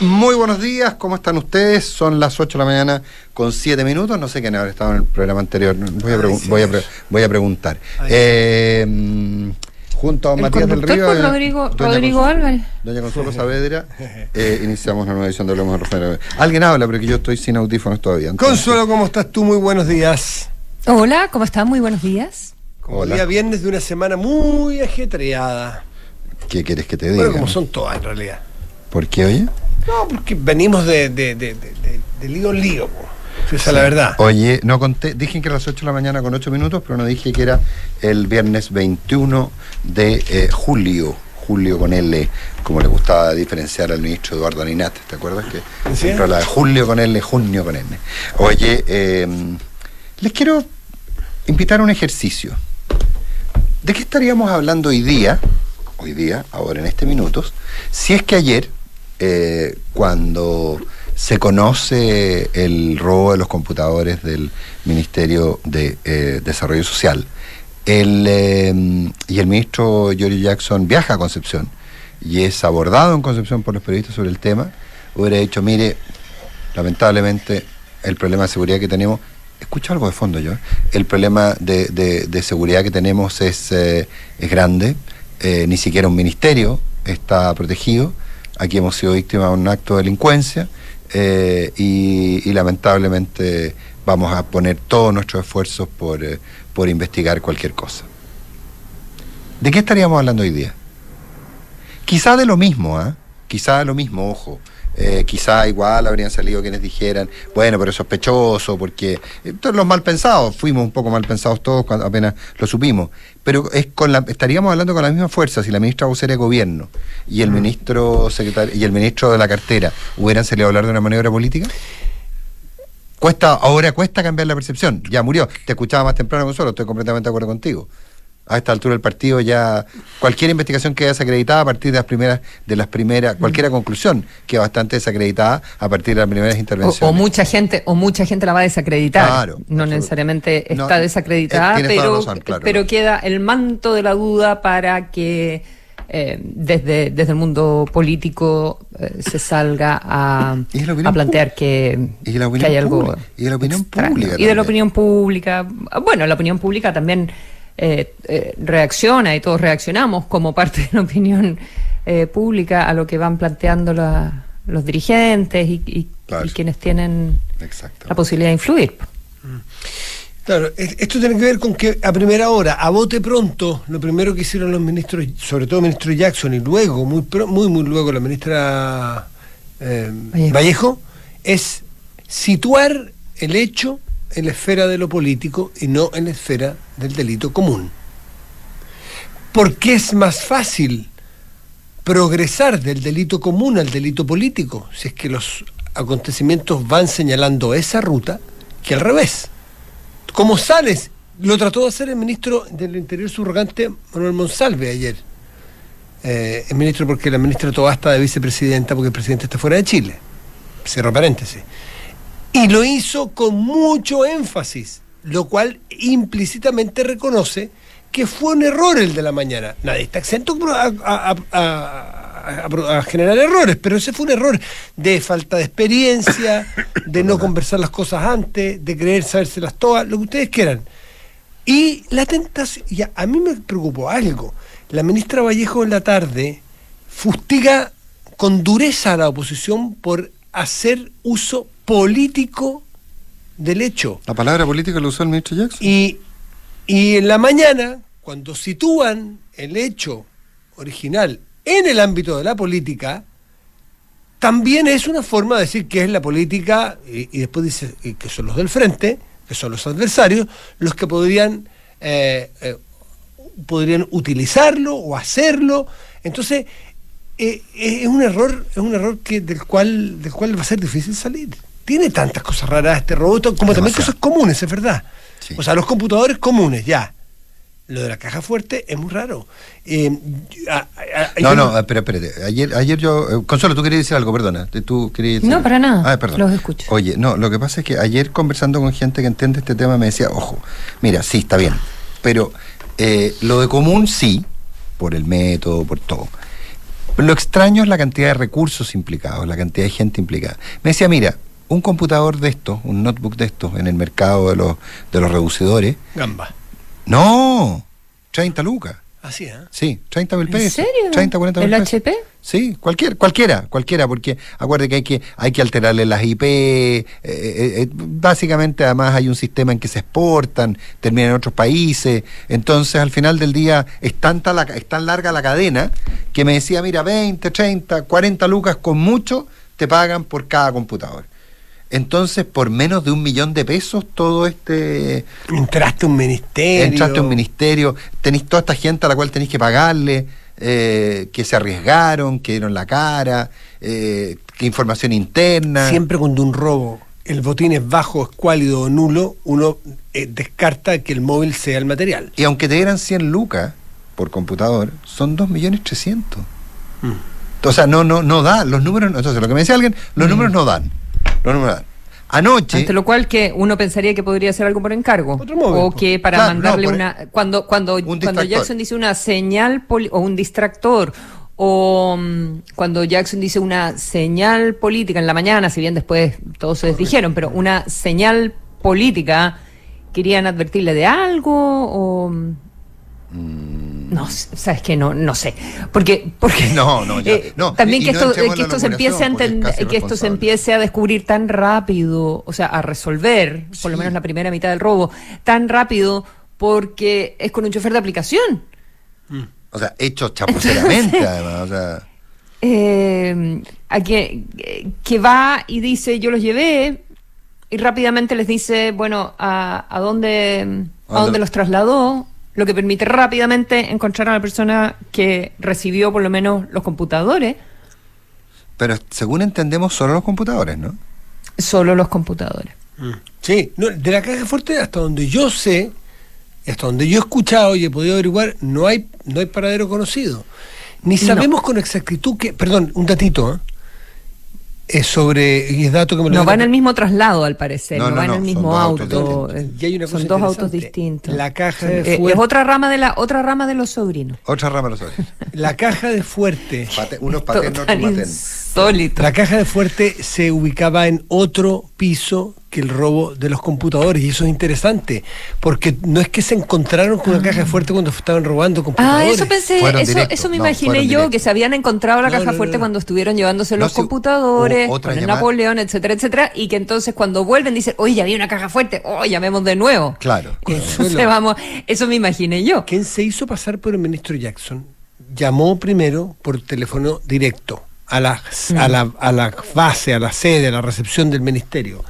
Muy buenos días, ¿cómo están ustedes? Son las 8 de la mañana con 7 minutos. No sé quién habrá estado en el programa anterior. Voy a, pregun- voy a, pre- voy a preguntar. Eh, junto a El Matías del Río. Rodrigo- doña Rodrigo Consuelo- Álvarez. Doña Consuelo Saavedra, eh, iniciamos una nueva edición de Hablemos de Rafael. Alguien habla, pero que yo estoy sin audífonos todavía. entonces- Consuelo, ¿cómo estás tú? Muy buenos días. Hola, ¿cómo están? Muy buenos días. Como Hola. día viernes de una semana muy ajetreada. ¿Qué quieres que te diga? Bueno, como son todas en realidad. ¿Por qué, oye? No, porque venimos de, de, de, de, lío en lío. Esa es la verdad. Oye, no conté, dije que era las 8 de la mañana con 8 minutos, pero no dije que era el viernes 21 de eh, julio. Julio con L, como le gustaba diferenciar al ministro Eduardo Aninat, ¿te acuerdas? Que ¿Sí? siempre hablaba de julio con L, junio con N. Oye, eh, les quiero invitar a un ejercicio. ¿De qué estaríamos hablando hoy día, hoy día, ahora en este minutos, si es que ayer, eh, cuando se conoce el robo de los computadores del Ministerio de eh, Desarrollo Social, eh, y el ministro Giorgio Jackson viaja a Concepción y es abordado en Concepción por los periodistas sobre el tema, hubiera dicho, mire, lamentablemente el problema de seguridad que tenemos, escucho algo de fondo yo, el problema de, de- seguridad que tenemos es, eh, es grande, ni siquiera un ministerio está protegido, aquí hemos sido víctimas de un acto de delincuencia eh, y, lamentablemente vamos a poner todos nuestros esfuerzos por, eh, por investigar cualquier cosa. ¿De qué estaríamos hablando hoy día? Quizá de lo mismo, ¿ah? Quizá de lo mismo, ojo. Eh, quizá igual habrían salido quienes dijeran, bueno, pero es sospechoso, porque eh, todos los mal pensados, fuimos un poco mal pensados todos cuando apenas lo supimos, pero es con la, estaríamos hablando con la misma fuerza si la ministra vocera de gobierno y el ministro secretario y el ministro de la cartera hubieran salido a hablar de una maniobra política. Cuesta, ahora cuesta cambiar la percepción. Ya murió. Te escuchaba más temprano, Consuelo, estoy completamente de acuerdo contigo. A esta altura del partido ya cualquier investigación queda desacreditada a partir de las primeras, de las primeras, cualquier conclusión queda bastante desacreditada a partir de las primeras intervenciones. o mucha gente, o mucha gente la va a desacreditar. Claro, no absoluto. necesariamente está eh, desacreditada, pero, la razón, claro. pero queda el manto de la duda para que eh, desde, desde el mundo político eh, se salga a, a plantear que, que hay algo. Y de la opinión extraño. pública Y de la opinión pública. Bueno, la opinión pública también eh, eh, reacciona y todos reaccionamos como parte de la opinión eh, pública a lo que van planteando la- los dirigentes y, y- Claro. y quienes tienen la posibilidad de influir. Claro, es- esto tiene que ver con que a primera hora, a bote pronto, lo primero que hicieron los ministros, sobre todo el ministro Jackson y luego, muy pro- muy, muy luego la ministra eh, Vallejo. Vallejo, es situar el hecho en la esfera de lo político y no en la esfera del delito común. Porque es más fácil progresar del delito común al delito político, si es que los acontecimientos van señalando esa ruta, que al revés. ¿Cómo sales? Lo trató de hacer el ministro del Interior subrogante Manuel Monsalve ayer. Eh, el ministro porque la ministra Tobasta de vicepresidenta porque el presidente está fuera de Chile. Cierro paréntesis. Y lo hizo con mucho énfasis, lo cual implícitamente reconoce que fue un error el de la mañana. Nadie está exento a, generar errores, pero ese fue un error de falta de experiencia, de no conversar las cosas antes, de creer sabérselas todas, lo que ustedes quieran. Y la tentación, a mí me preocupó algo. La ministra Vallejo en la tarde fustiga con dureza a la oposición por hacer uso político del hecho. La palabra política lo usó el ministro Jackson. Y, y en la mañana, cuando sitúan el hecho original en el ámbito de la política, también es una forma de decir que es la política, y, y después dice y que son los del frente, que son los adversarios, los que podrían, eh, eh, podrían utilizarlo o hacerlo. Entonces, eh, es un error, es un error que del cual, del cual va a ser difícil salir. Tiene tantas cosas raras este robot, como también cosas comunes, es verdad. Sí. O sea, los computadores comunes, ya. Lo de la caja fuerte es muy raro. Eh, a- a- No, no, espera, espérate. Ayer, ayer yo. eh, Consuelo, tú querías decir algo, perdona. Tú querías decir- No, para nada. Ah, perdón. Los escucho. Oye, no, lo que pasa es que ayer conversando con gente que entiende este tema me decía, ojo, mira, sí, está bien, pero eh, lo de común sí, por el método, por todo. Lo extraño es la cantidad de recursos implicados, la cantidad de gente implicada. Me decía, mira, un computador de estos, un notebook de estos en el mercado de los, de los reducidores. Gamba. No, 30 lucas. Así, ¿eh? Sí, 30 mil ¿En pesos. serio? 30, 40 mil ¿El pesos. HP? Sí, cualquier, cualquiera, cualquiera, porque acuérdate que hay que, hay que alterarle las IP, eh, eh, eh, básicamente además hay un sistema en que se exportan, terminan en otros países, entonces al final del día es, tanta la, es tan larga la cadena que me decía, mira, 20, 30, 40 lucas con mucho te pagan por cada computador. Entonces, por menos de un millón de pesos, todo este... Entraste a un ministerio. Entraste a un ministerio, tenéis toda esta gente a la cual tenéis que pagarle, eh, que se arriesgaron, que dieron la cara, eh, que información interna. Siempre cuando un robo, el botín es bajo, escuálido o nulo, uno eh, descarta que el móvil sea el material. Y aunque te dieran 100 lucas por computador, son 2 millones 300. Mm. O sea, no, no, no da, los números, entonces lo que me decía alguien, los números no dan. Los números no dan. Anoche, Ante lo cual que uno pensaría que podría ser algo por encargo. Otro móvil, o que para Claro, mandarle no, una. Cuando, cuando, Un cuando distractor. Jackson dice una señal poli- o un distractor. O mm, cuando Jackson dice una señal política en la mañana, si bien después todos se desdijeron, pero una señal política, querían advertirle de algo o. mm, No, sabes que no, no sé, porque, porque No, no, ya, eh, también que esto, que esto se empiece a es que esto se empiece a descubrir tan rápido, o sea, a resolver, por lo menos la primera mitad del robo, tan rápido porque es con un chofer de aplicación. o sea, hecho chapuceramente, además, o sea, Eh, a que, que va y dice yo los llevé y rápidamente les dice bueno a, a dónde ¿A dónde dónde lo- los trasladó lo que permite rápidamente encontrar a la persona que recibió por lo menos los computadores pero según entendemos, solo los computadores, ¿no? solo los computadores Sí, no, de la caja fuerte hasta donde yo sé, hasta donde yo he escuchado y he podido averiguar, no hay, no hay paradero conocido. Ni sabemos con exactitud que, perdón, un datito, ¿eh? Es sobre, y es dato que me lo no dio va en la- el mismo traslado al parecer No, no, no, va en no, el son mismo auto eh, Y hay una son dos autos distintos. La caja de eh, es fuerte- otra rama de la otra rama de los sobrinos. Otra rama de los ojos. La caja de fuerte. Pate- unos Tan otros insólito. La caja de fuerte se ubicaba en otro piso que el robo de los computadores y eso es interesante porque no es que se encontraron con una caja de fuerte cuando estaban robando Ah, computadores. eso pensé, eso, me no, imaginé yo, que se habían encontrado la No, caja no, no, fuerte no. cuando estuvieron llevándose No, los computadores, con el. Napoleón, etcétera, etcétera, y que entonces cuando vuelven dicen, oye, ya había una caja fuerte, oh, llamemos de nuevo. Claro. Entonces vamos, eso me imaginé yo. ¿Quién se hizo pasar por el ministro Jackson? Llamó primero por teléfono directo a la, a la, a la base, a la sede, a la recepción del ministerio.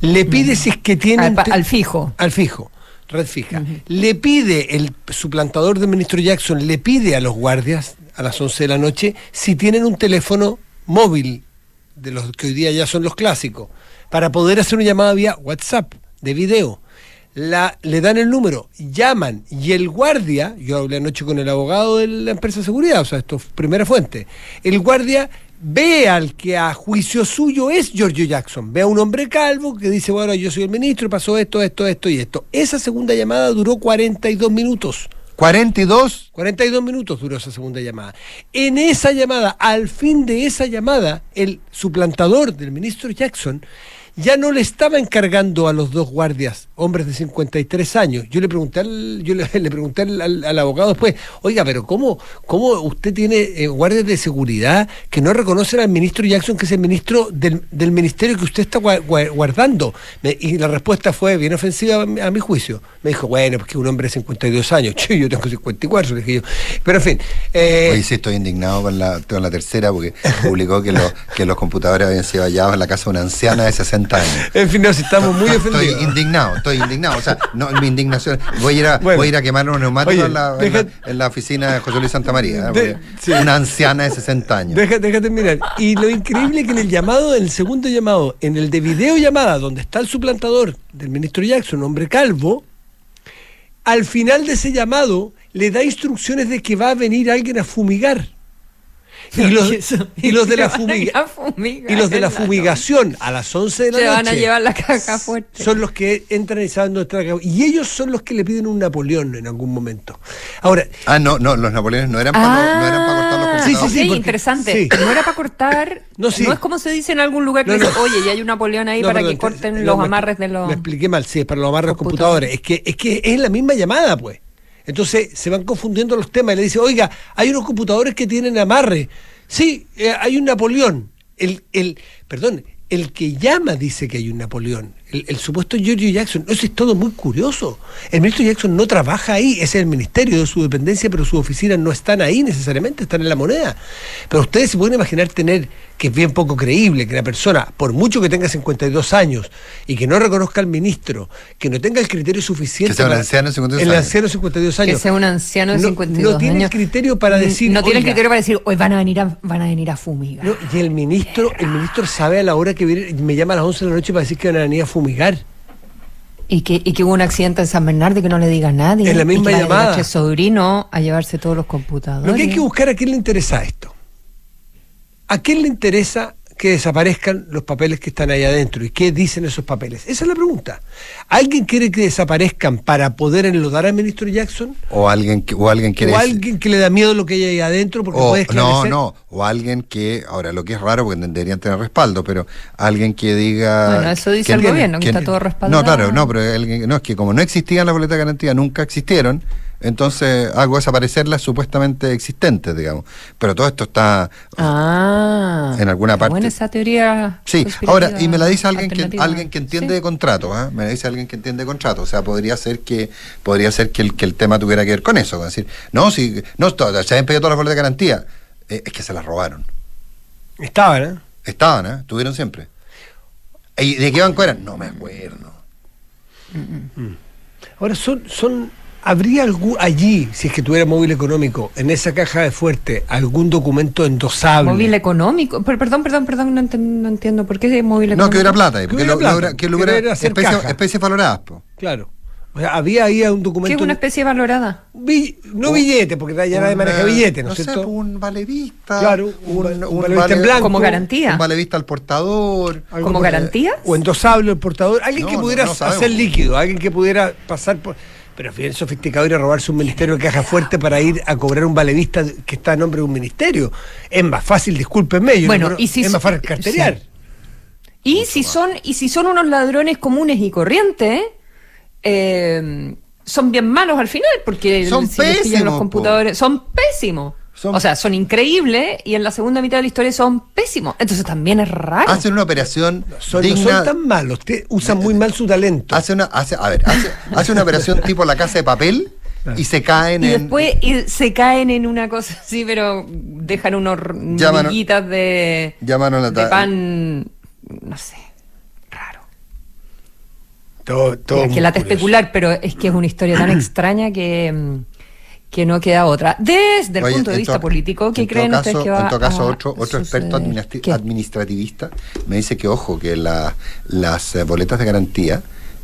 Le pide si es que tiene... Al, fijo. Al fijo, red fija. Le pide, el suplantador del ministro Jackson le pide a los guardias a las 11 de la noche si tienen un teléfono móvil, de los que hoy día ya son los clásicos, para poder hacer una llamada vía WhatsApp, de video. La, le dan el número, llaman y el guardia, yo hablé anoche con el abogado de la empresa de seguridad, o sea, esto es primera fuente, el guardia ve al que a juicio suyo es Giorgio Jackson, ve a un hombre calvo que dice, bueno, yo soy el ministro, pasó esto, esto, esto y esto. Esa segunda llamada duró 42 minutos. 42. 42 minutos duró esa segunda llamada. En esa llamada, al fin de esa llamada, el suplantador del ministro Jackson ya no le estaba encargando a los dos guardias, hombres de 53 años. Yo le pregunté al, yo le, pregunté al, al- abogado después, oiga, pero ¿cómo, cómo usted tiene eh, guardias de seguridad que no reconocen al ministro Jackson, que es el ministro del, del ministerio que usted está gua- gua- guardando? Me- y la respuesta fue bien ofensiva a mi, a mi juicio. Me dijo, bueno, porque un hombre de 52 años, Che, yo tengo 54, le dije yo. Pero en fin. eh, Hoy sí estoy indignado con la, con la tercera porque publicó que, los que los computadores habían sido hallados en la casa de una anciana de 60 años. en fin, nos estamos muy Estoy ofendidos. indignado, estoy indignado. O sea, no, mi indignación. Voy a ir a, Bueno. voy a, ir a quemar unos neumáticos Oye, en, la, en, deja- la, en la oficina de José Luis Santa María. De- sí. Una anciana de 60 años. Deja, deja terminar. Y lo increíble que en el llamado, en el segundo llamado, en el de videollamada, donde está el suplantador del ministro Jackson, hombre calvo, al final de ese llamado le da instrucciones de que va a venir alguien a fumigar. Y los, y los de la fumiga- y los de la fumigación a las 11 de la Se noche van a llevar la caja fuerte. son los que entran y saben dónde está la caja. Y ellos son los que le piden un Napoleón en algún momento. Ahora, Ah, no, no, los napoleones no eran para no eran para cortar los Ah, Sí, sí, sí, porque- interesante. sí. No era para cortar. No, es como se dice en algún lugar que No, no. dice, oye, ya hay un Napoleón ahí No, para perdón, que corten no, los me- amarres de los. Me expliqué mal, sí, es para los amarres de los computadores. computadores. Es que, es que es la misma llamada, pues. Entonces se van confundiendo los temas y le dice, oiga, hay unos computadores que tienen amarre. Sí, eh, hay un Napoleón. El, el, perdón, el que llama dice que hay un Napoleón. El, el supuesto Giorgio Jackson. Eso es todo muy curioso. El ministro Jackson no trabaja ahí, ese es el ministerio de su dependencia, pero sus oficinas no están ahí necesariamente, están en la moneda. Pero ustedes se pueden imaginar tener, que es bien poco creíble, que una persona, por mucho que tenga 52 años y que no reconozca al ministro, que no tenga el criterio suficiente. Que sea un anciano de 52 el años. anciano de 52 Que años. sea un anciano de No- 52 No tiene años. el criterio para decir. No tiene el "Oiga, criterio para decir, hoy van a venir a, van a, venir a fumigar. no, y el ministro, el ministro sabe a la hora que viene, me llama a las 11 de la noche para decir que van a venir a fumigar. Y que, y que hubo un accidente en San Bernardo y que no le diga a nadie. En la y misma que vaya llamada. Sobrino a llevarse todos los computadores. Lo que hay que buscar a quién le interesa esto. ¿A quién le interesa que desaparezcan los papeles que están ahí adentro? ¿Y qué dicen esos papeles? Esa es la pregunta. ¿Alguien quiere que desaparezcan para poder enlodar al ministro Jackson? O alguien que, o alguien quiere ¿O alguien que le da miedo lo que hay ahí adentro porque o- puede no, no, o alguien que, ahora lo que es raro porque deberían tener respaldo, pero alguien que diga... Bueno, eso dice que el gobierno, que está todo respaldado. No, claro, no, pero alguien- no, es que como no existían las boletas de garantía, nunca existieron, entonces hago desaparecer las supuestamente existentes, digamos. Pero todo esto está... Ah. En alguna parte. Buena esa teoría. Sí, ahora, y me la dice alguien que, alguien que entiende Sí. de contrato, ¿ah? me la dice alguien que entiende de contrato, o sea, podría ser que podría ser que el, que el tema tuviera que ver con eso, decir, no, si no, se habían pedido todas las boletas de garantía, Eh, es que se las robaron, Estaban, ¿eh? estaban, ¿eh? tuvieron siempre. ¿Y de qué banco eran? No me acuerdo. Ahora, son, son, ¿habría algún, allí, si es que tuviera móvil económico, en esa caja de fuerte, algún documento endosable? Móvil económico. Per- perdón, perdón, perdón, no, entiendo. ¿Por qué móvil económico? No, que hubiera plata, Que porque hubiera plata, que especies valoradas. po. Claro. O sea, había ahí un ¿Qué documento. es una especie valorada? Bi- no Un- billete, porque ya nadie Un, maneja eh, billetes, ¿no, no es sé, cierto? un valevista. Claro, un va- un valevista en blanco. Como garantía. Un valevista al portador. ¿Como garantía? O endosable el portador. Alguien No, que pudiera no hacer líquido, alguien que pudiera pasar por. Pero es bien sofisticado ir a robarse un ministerio de caja fuerte para ir a cobrar un valevista que está a nombre de un ministerio. Es más fácil, discúlpenme, yo Bueno, no- y si es más fácil carterear. sí. Y si son, y si son unos ladrones comunes y corrientes, eh, son bien malos al final, porque Son si pésimos, los po. computadores, son pésimos. Son- O sea, son increíbles y en la segunda mitad de la historia son pésimos. Entonces también es raro. Hacen una operación Son, no digna. son tan malos, te- usan muy mal su talento. Hace una, hace, a ver, hace, hace una operación tipo la casa de papel y se caen y en. después y se caen en una cosa así, pero dejan unos miguitas de, llamaron a de pan, no sé, raro. Todo, todo Mira, que lata curioso. especular, pero es que es una historia tan extraña que, mm, que no queda otra. Desde el Oye, punto de vista todo- político, ¿qué creen caso- ustedes que va En todo caso, a otro, otro experto administrati- ¿Qué? administrativista me dice que, ojo, que la- las eh, boletas de garantía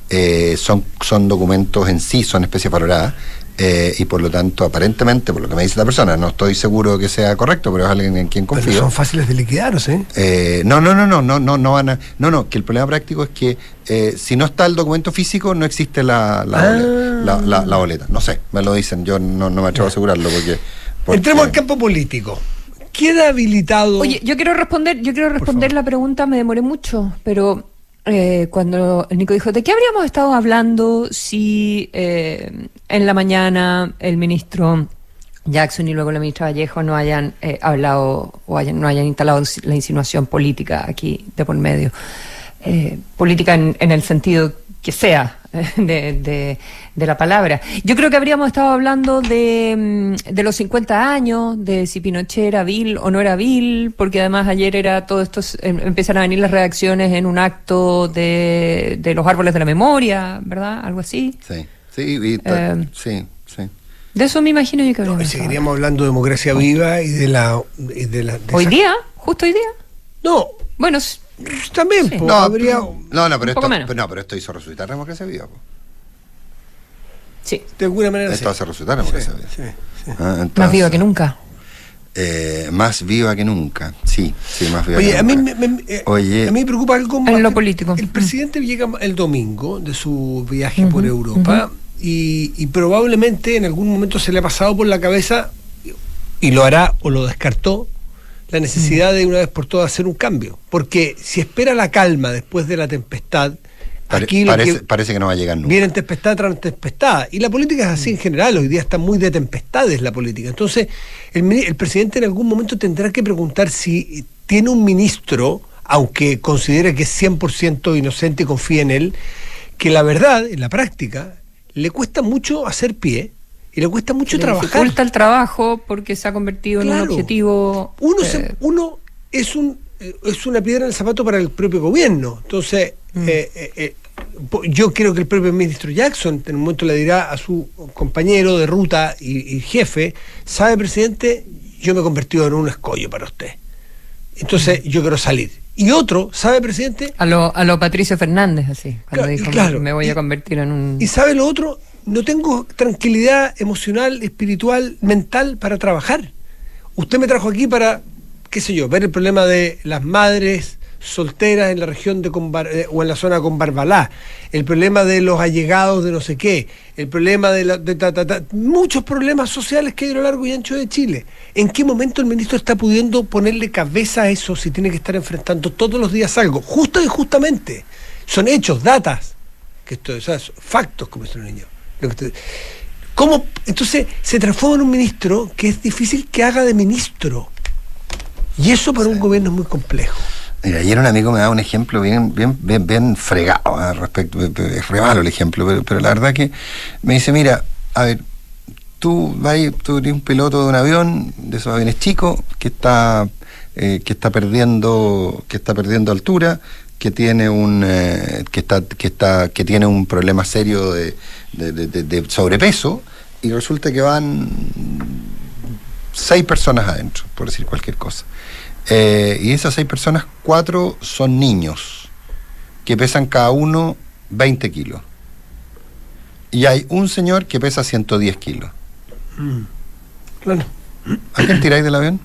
eh, son, son documentos en sí, son especies valoradas. Eh, y por lo tanto, aparentemente, por lo que me dice la persona, no estoy seguro que sea correcto, pero es alguien en quien Pero confío. son fáciles de liquidar, ¿o sí? Eh, no, no, no, no, no, no, no van a, no, no, que el problema práctico es que eh, si no está el documento físico no existe la, la, Ah. boleta, la, la- la boleta. No sé, me lo dicen, yo no, no me atrevo a asegurarlo porque. porque- Entremos al campo político. ¿Queda habilitado? Oye, yo quiero responder, yo quiero responder la pregunta, me demoré mucho, pero eh, cuando Nico dijo, ¿de qué habríamos estado hablando si eh, en la mañana el ministro Jackson y luego la ministra Vallejo no hayan eh, hablado o hayan, no hayan instalado la insinuación política aquí de por medio? Eh, política en, en el sentido que sea de, de- de la palabra. Yo creo que habríamos estado hablando de, mm, de los 50 años, de si Pinochet era vil o no era vil, porque además ayer era todo esto, em- empiezan a venir las reacciones en un acto de, de los árboles de la memoria, ¿verdad? Algo así. Sí, sí, y Eh, sí, sí. De eso me imagino yo que No, seguiríamos hablando de democracia viva y de la. y de la de Hoy esa- día, justo hoy día. No, Bueno, s- también, Sí. po, No, habría. no, no, pero esto, pero no, pero esto hizo resucitar la democracia viva. po. sí, De alguna manera. Esto sí. hace resucitar la democracia viva. Sí, sí. Ah, más viva que nunca. eh, más viva que nunca. Sí, sí, más viva Oye, que a mí, nunca. me, me- eh, Oye. a mí me preocupa algo más. En lo político. El presidente llega el domingo de su viaje por Europa y, y probablemente en algún momento se le ha pasado por la cabeza y lo hará o lo descartó, la necesidad de una vez por todas hacer un cambio. Porque si espera la calma después de la tempestad, aquí parece, que parece, que no va a llegar nunca. Viene tempestad tras tempestad. Y la política es así en general, hoy día está muy de tempestades la política. Entonces, el, el presidente en algún momento tendrá que preguntar si tiene un ministro, aunque considere que es 100% inocente y confía en él, que la verdad, en la práctica, le cuesta mucho hacer pie y le cuesta mucho le trabajar. Dificulta el trabajo porque se ha convertido en un objetivo. Uno, eh, uno es un eh, es una piedra en el zapato para el propio gobierno. Entonces, mm. eh, yo creo que el propio ministro Jackson en un momento le dirá a su compañero de ruta y, jefe, sabe presidente, yo me he convertido en un escollo para usted. Entonces, mm. yo quiero salir. Y otro, ¿sabe, presidente? A lo, a lo Patricio Fernández, así, cuando dijo, me voy a convertir en un... ¿Y sabe lo otro? No tengo tranquilidad emocional, espiritual, mental para trabajar. Usted me trajo aquí para, qué sé yo, ver el problema de las madres solteras en la región de eh, o en la zona con Barbalá, el problema de los allegados de no sé qué, el problema de, la, muchos problemas sociales que hay a lo largo y ancho de Chile. ¿En qué momento el ministro está pudiendo ponerle cabeza a eso si tiene que estar enfrentando todos los días algo? Justo y justamente. Son hechos, datas, que esto, o factos, como dicen los niños. ¿Cómo? Entonces se transforma en un ministro que es difícil que haga de ministro. Y eso para un gobierno es muy complejo. Mira, ayer un amigo me da un ejemplo bien, bien, bien, bien fregado al respecto. Es re malo el ejemplo, pero, la verdad que me dice, mira, a ver, tú vas, tú eres un piloto de un avión, de esos aviones chicos, que está, eh, que está perdiendo, que está perdiendo altura, que tiene un eh, que está que está que tiene un problema serio de, sobrepeso y resulta que van seis personas adentro por decir cualquier cosa eh, y esas seis personas cuatro son niños que pesan cada uno 20 kilos y hay un señor que pesa 110 kilos mm. claro ¿a quién tiráis del avión?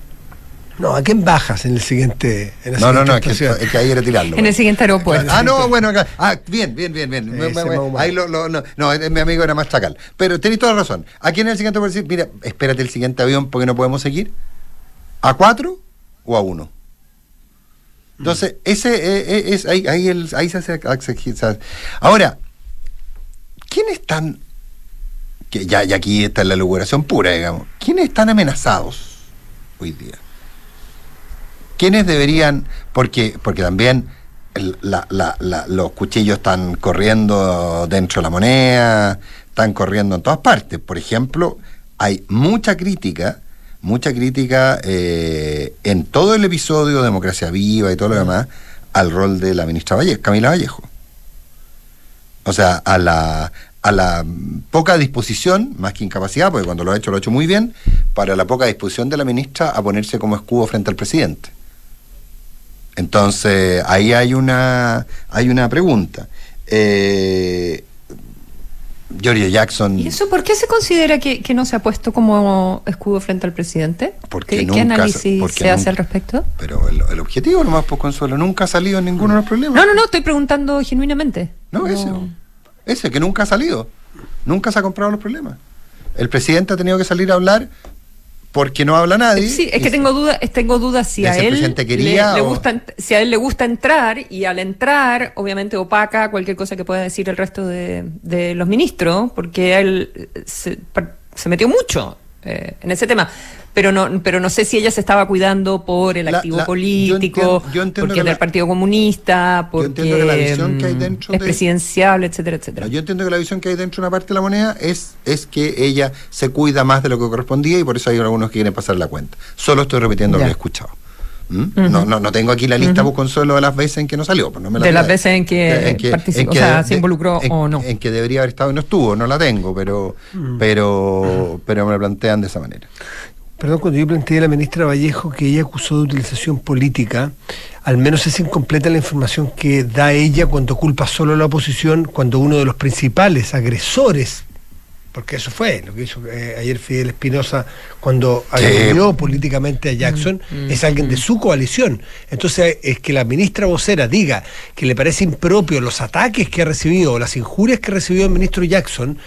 No, ¿a quién bajas en el siguiente? no, no, no, es que, ahí era tirarlo. En el siguiente aeropuerto. Ah, no, bueno, acá. Ah, bien, bien, bien, bien. ahí lo, no, no, mi amigo era más chacal. Pero tenéis toda la razón. ¿A quién en el siguiente aeropuerto? Mira, espérate el siguiente avión porque no podemos seguir. ¿A cuatro o a uno? Entonces, ese eh, eh, es, ahí, ahí, el, ahí se hace. Ahora, ¿quiénes están.? Que ya, ya aquí está la locuración pura, digamos. ¿Quiénes están amenazados hoy día? ¿Quiénes deberían, porque, porque también los cuchillos están corriendo dentro de la moneda, están corriendo en todas partes. Por ejemplo, hay mucha crítica, mucha crítica eh, en todo el episodio de Democracia Viva y todo lo demás al rol de la ministra Vallejo, Camila Vallejo. O sea, a la, a la poca disposición, más que incapacidad, porque cuando lo ha hecho lo ha hecho muy bien, para la poca disposición de la ministra a ponerse como escudo frente al presidente. Entonces, ahí hay una, hay una pregunta. Eh, Giorgio Jackson. ¿Y eso por qué se considera que, no se ha puesto como escudo frente al presidente? Porque ¿Qué, análisis se hace al respecto? Pero el, objetivo nomás, pues, Consuelo, nunca ha salido en ninguno de los problemas. No, no, no, estoy preguntando genuinamente. No, ese. Ese, que nunca ha salido. Nunca se ha comprado los problemas. El presidente ha tenido que salir a hablar porque no habla nadie. Sí, es que tengo dudas tengo dudas si a él le, gusta, si a él le gusta entrar y al entrar, obviamente opaca cualquier cosa que pueda decir el resto de, de los ministros, porque él se, se metió mucho eh, en ese tema pero no pero no sé si ella se estaba cuidando por el activo político, porque es del Partido Comunista, porque mm, es presidenciable, etcétera, etcétera. Yo entiendo que la visión que hay dentro de una parte de la moneda es, es que ella se cuida más de lo que correspondía y por eso hay algunos que quieren pasar la cuenta. Solo estoy repitiendo lo que he escuchado. ¿Mm? no, no, no tengo aquí la lista uh solo de las veces en que no salió. Pues no me la de las veces en que, participó, o sea, se involucró o no. En que debería haber estado y no estuvo, no la tengo, pero, mm. pero, pero me la plantean de esa manera. Perdón, cuando yo planteé a la ministra Vallejo que ella acusó de utilización política, al menos es incompleta la información que da ella cuando culpa solo a la oposición, cuando uno de los principales agresores, porque eso fue lo que hizo eh, ayer Fidel Espinosa cuando agredió políticamente a Jackson, mm, mm, es alguien de mm. su coalición. Entonces, es que la ministra vocera diga que le parece impropio los ataques que ha recibido o las injurias que ha recibido el ministro Jackson,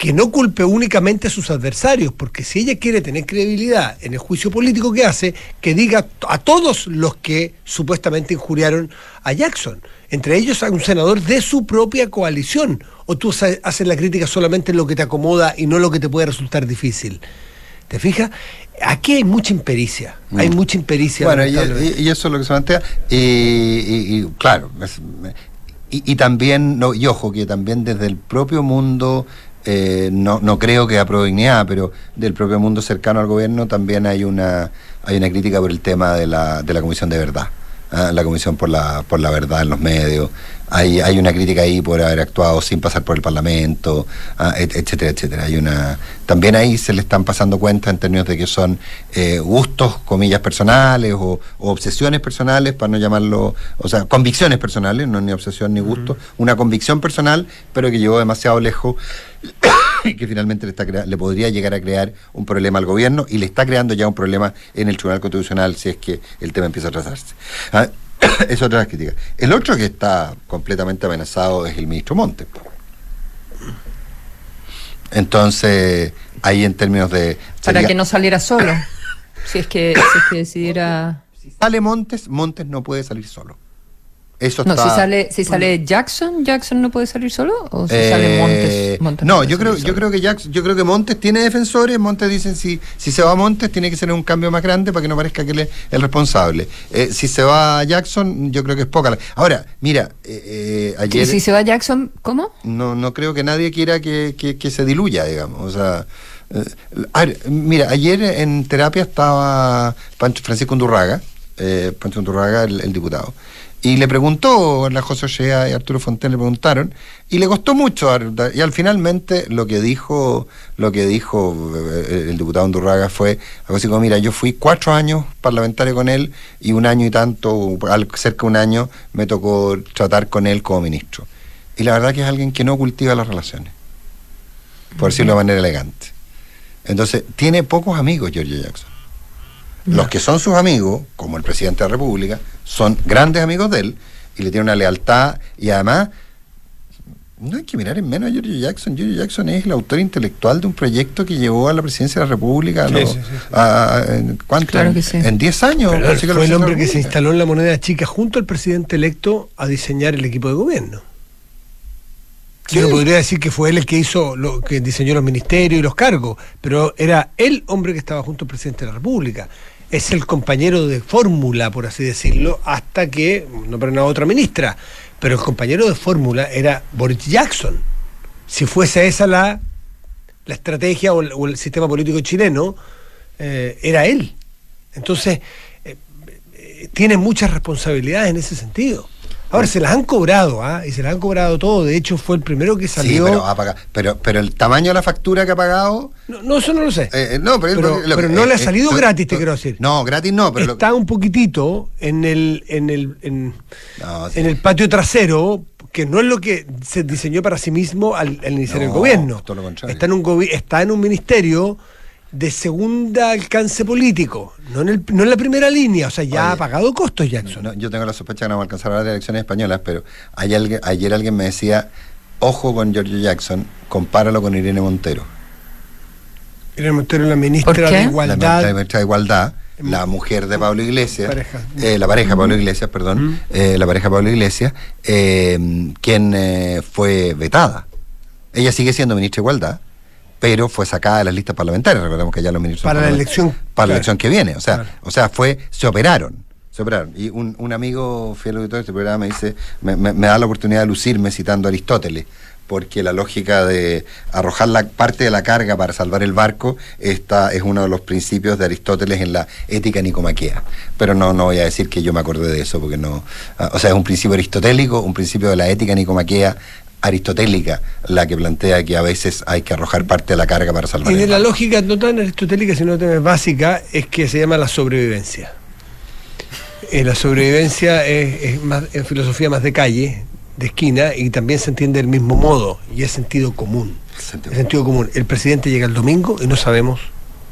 que no culpe únicamente a sus adversarios, porque si ella quiere tener credibilidad en el juicio político que hace, que diga a todos los que supuestamente injuriaron a Jackson, entre ellos a un senador de su propia coalición, o tú haces la crítica solamente en lo que te acomoda y no lo que te puede resultar difícil. ¿Te fijas? Aquí hay mucha impericia, hay mm. mucha impericia. Bueno, y, eso es lo que se plantea. Y, claro, y, también, no, y ojo, que también desde el propio mundo eh, no, no creo que a dignidad, pero del propio mundo cercano al gobierno también hay una, hay una crítica por el tema de la, de la Comisión de Verdad. ¿Ah? la Comisión por la, por la Verdad en los medios. Hay, hay una crítica ahí por haber actuado sin pasar por el Parlamento, ¿ah? etcétera, etcétera. Hay una, también ahí se le están pasando cuenta en términos de que son eh, gustos, comillas, personales o, obsesiones personales, para no llamarlo, o sea, convicciones personales, no ni obsesión ni gusto, una convicción personal, pero que llegó demasiado lejos que finalmente le, está le podría llegar a crear un problema al gobierno y le está creando ya un problema en el Tribunal Constitucional si es que el tema empieza a trazarse. ¿Ah? es otra crítica. El otro que está completamente amenazado es el ministro Montes. Entonces, ahí en términos de... Para que no saliera solo, si es que, si es que decidiera... Si sale Montes, Montes no puede salir solo no, si sale, si sale Jackson, Jackson no puede salir solo o si sale eh, Montes, no, yo creo, yo creo que Jackson, yo creo que Montes tiene defensores, Montes dicen si, si se va a Montes tiene que ser un cambio más grande para que no parezca que él es el responsable. Eh, si se va a Jackson, yo creo que es poca. Ahora, mira, eh, ayer. Si se va a Jackson, ¿cómo? No, no creo que nadie quiera que, que, se diluya, digamos. O sea. mira, ayer en terapia estaba Pancho Francisco Undurraga, Pancho Undurraga, el diputado. Y le preguntó, la José Ochea y Arturo Fonten le preguntaron, y le costó mucho, y al finalmente lo que dijo, lo que dijo eh, el diputado Undurraga fue algo así como, mira, yo fui cuatro años parlamentario con él, y un año y tanto, cerca de un año, me tocó tratar con él como ministro. Y la verdad que es alguien que no cultiva las relaciones, por decirlo de manera elegante. Entonces, tiene pocos amigos George Jackson. Los que son sus amigos, como el presidente de la República, son grandes amigos de él y le tienen una lealtad y además no hay que mirar en menos a Giorgio Jackson. Giorgio Jackson es el autor intelectual de un proyecto que llevó a la presidencia de la República ¿cuánto? en 10 años. fue el hombre que se instaló en la moneda chica junto al presidente electo a diseñar el equipo de gobierno. Yo no podría decir que fue él el que hizo, lo que diseñó los ministerios y los cargos, pero era el hombre que estaba junto al presidente de la República es el compañero de fórmula, por así decirlo, hasta que, no para una otra ministra, pero el compañero de fórmula era Boris Jackson. Si fuese esa la, la estrategia o el, sistema político chileno, eh, era él. Entonces, eh, eh, tiene muchas responsabilidades en ese sentido. Ahora se las han cobrado, ¿ah? Y se las han cobrado todo. De hecho, fue el primero que salió. Sí, pero, pero, pero el tamaño de la factura que ha pagado. No, eso no lo sé. Eh, eh, no, pero, pero, no le ha eh, salido gratis, te quiero decir. No, gratis no, pero. Está un poquitito en el, en el, en, el patio trasero, que no es lo que se diseñó para sí mismo al, iniciar el gobierno. Todo lo contrario. Está en un, está en un ministerio de segunda alcance político, no en, el, no en la primera línea, o sea, ya ha pagado costos Jackson. yo tengo la sospecha que no va a alcanzar las elecciones españolas, pero ayer, ayer alguien me decía, ojo con Giorgio Jackson, compáralo con Irene Montero. Irene Montero es la ministra de Igualdad. La ministra de Igualdad, la mujer de Pablo Iglesias, eh, la pareja de Pablo Iglesias, perdón, eh, la pareja de Pablo Iglesias, eh, quien fue vetada. Ella sigue siendo ministra de Igualdad, pero fue sacada de las listas parlamentarias. Recordemos que ya los ministros. Para la elección. Para la elección que viene. O sea, o sea fue, se operaron. Se operaron. Y un, un amigo fiel auditor de este programa me dice, me, me, da la oportunidad de lucirme citando a Aristóteles porque la lógica de arrojar la parte de la carga para salvar el barco esta es uno de los principios de Aristóteles en la ética nicomaquea. Pero no, no voy a decir que yo me acordé de eso, porque no. Ah, o sea, es un principio aristotélico, un principio de la ética nicomaquea aristotélica la que plantea que a veces hay que arrojar parte de la carga para salvar. Y de la lógica no tan aristotélica, sino también básica, es que se llama la sobrevivencia. Eh, la sobrevivencia es, más, en filosofía más de calle, de esquina, y también se entiende del mismo modo, y es sentido común. Sentido, sentido común. El presidente llega el domingo y no sabemos